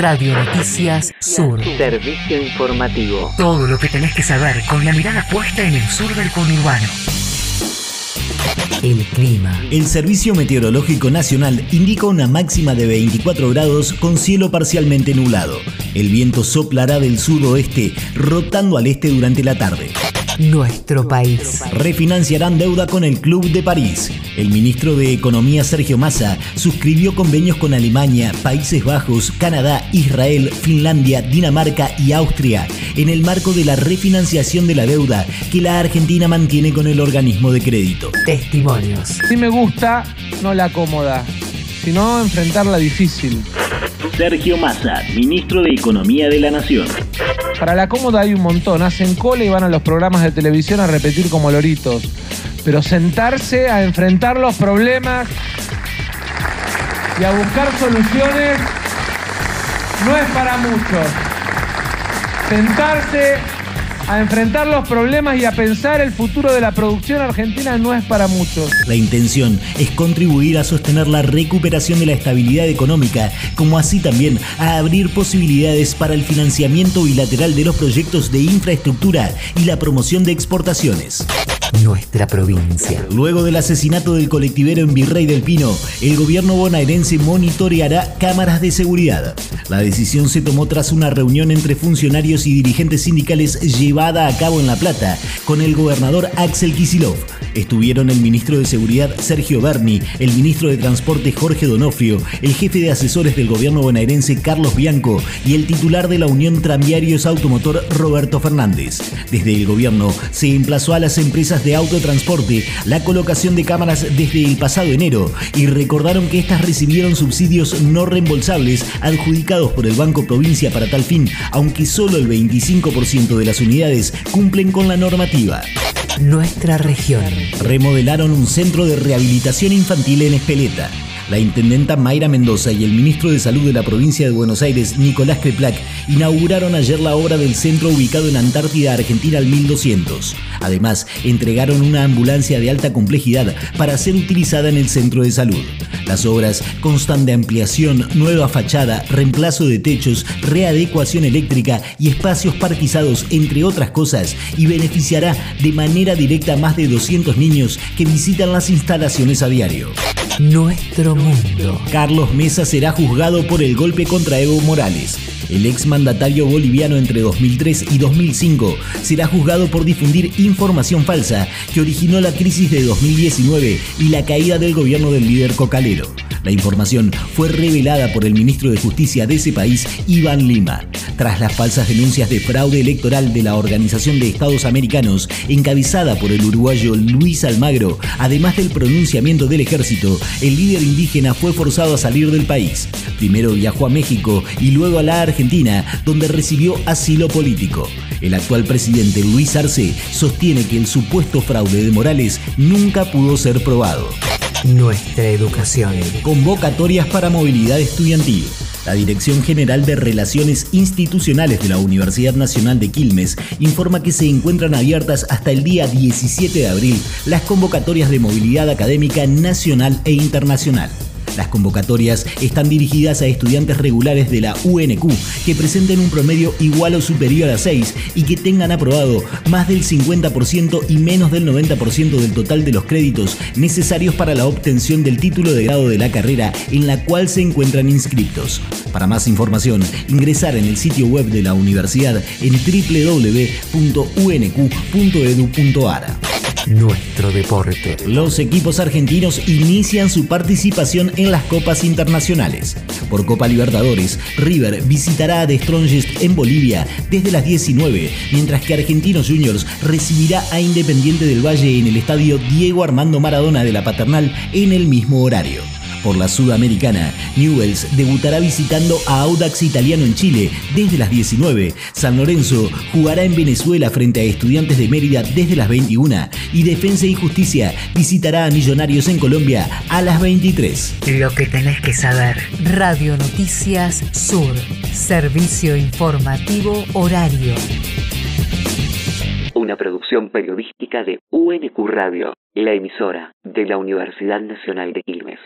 Radio Noticias Sur. Servicio informativo. Todo lo que tenés que saber con la mirada puesta en el sur del conurbano. El clima. El Servicio Meteorológico Nacional indica una máxima de 24 grados con cielo parcialmente nublado. El viento soplará del sudoeste, rotando al este durante la tarde. Nuestro país. Refinanciarán deuda con el Club de París. El ministro de Economía Sergio Massa suscribió convenios con Alemania, Países Bajos, Canadá, Israel, Finlandia, Dinamarca y Austria en el marco de la refinanciación de la deuda que la Argentina mantiene con el organismo de crédito. Testimonios. Sí me gusta, no la cómoda, sino enfrentar la difícil. Sergio Massa, ministro de Economía de la Nación. Para la cómoda hay un montón, hacen cola y van a los programas de televisión a repetir como loritos. Pero sentarse a enfrentar los problemas y a buscar soluciones no es para muchos. Sentarse a enfrentar los problemas y a pensar el futuro de la producción argentina no es para muchos. La intención es contribuir a sostener la recuperación de la estabilidad económica, como así también a abrir posibilidades para el financiamiento bilateral de los proyectos de infraestructura y la promoción de exportaciones nuestra provincia. Luego del asesinato del colectivero en Virrey del Pino, el gobierno bonaerense monitoreará cámaras de seguridad. La decisión se tomó tras una reunión entre funcionarios y dirigentes sindicales llevada a cabo en La Plata con el gobernador Axel Kisilov. Estuvieron el ministro de Seguridad Sergio Berni, el ministro de Transporte Jorge Donofrio, el jefe de asesores del gobierno bonaerense Carlos Bianco y el titular de la Unión Tranviarios Automotor Roberto Fernández. Desde el gobierno se emplazó a las empresas de autotransporte la colocación de cámaras desde el pasado enero y recordaron que estas recibieron subsidios no reembolsables adjudicados por el Banco Provincia para tal fin, aunque solo el 25% de las unidades cumplen con la normativa nuestra región. Remodelaron un centro de rehabilitación infantil en Espeleta. La intendenta Mayra Mendoza y el ministro de Salud de la provincia de Buenos Aires, Nicolás Creplac, inauguraron ayer la obra del centro ubicado en Antártida, Argentina, al 1200. Además, entregaron una ambulancia de alta complejidad para ser utilizada en el centro de salud. Las obras constan de ampliación, nueva fachada, reemplazo de techos, readecuación eléctrica y espacios parquizados, entre otras cosas, y beneficiará de manera directa a más de 200 niños que visitan las instalaciones a diario. Nuestro mundo. Carlos Mesa será juzgado por el golpe contra Evo Morales. El exmandatario boliviano entre 2003 y 2005 será juzgado por difundir información falsa que originó la crisis de 2019 y la caída del gobierno del líder cocalero. La información fue revelada por el ministro de Justicia de ese país, Iván Lima, tras las falsas denuncias de fraude electoral de la Organización de Estados Americanos, encabezada por el uruguayo Luis Almagro, además del pronunciamiento del ejército, el líder indígena fue forzado a salir del país. Primero viajó a México y luego a la Argentina, donde recibió asilo político. El actual presidente Luis Arce sostiene que el supuesto fraude de Morales nunca pudo ser probado nuestra educación. Convocatorias para movilidad estudiantil. La Dirección General de Relaciones Institucionales de la Universidad Nacional de Quilmes informa que se encuentran abiertas hasta el día 17 de abril las convocatorias de movilidad académica nacional e internacional. Las convocatorias están dirigidas a estudiantes regulares de la UNQ que presenten un promedio igual o superior a 6 y que tengan aprobado más del 50% y menos del 90% del total de los créditos necesarios para la obtención del título de grado de la carrera en la cual se encuentran inscriptos. Para más información, ingresar en el sitio web de la universidad en www.unq.edu.ar nuestro deporte. Los equipos argentinos inician su participación en las copas internacionales. Por Copa Libertadores, River visitará a The Strongest en Bolivia desde las 19, mientras que Argentinos Juniors recibirá a Independiente del Valle en el estadio Diego Armando Maradona de la Paternal en el mismo horario. Por la Sudamericana, Newells debutará visitando a Audax Italiano en Chile desde las 19. San Lorenzo jugará en Venezuela frente a Estudiantes de Mérida desde las 21. Y Defensa y Justicia visitará a Millonarios en Colombia a las 23. Lo que tenés que saber. Radio Noticias Sur. Servicio informativo horario. Una producción periodística de UNQ Radio, la emisora de la Universidad Nacional de Quilmes.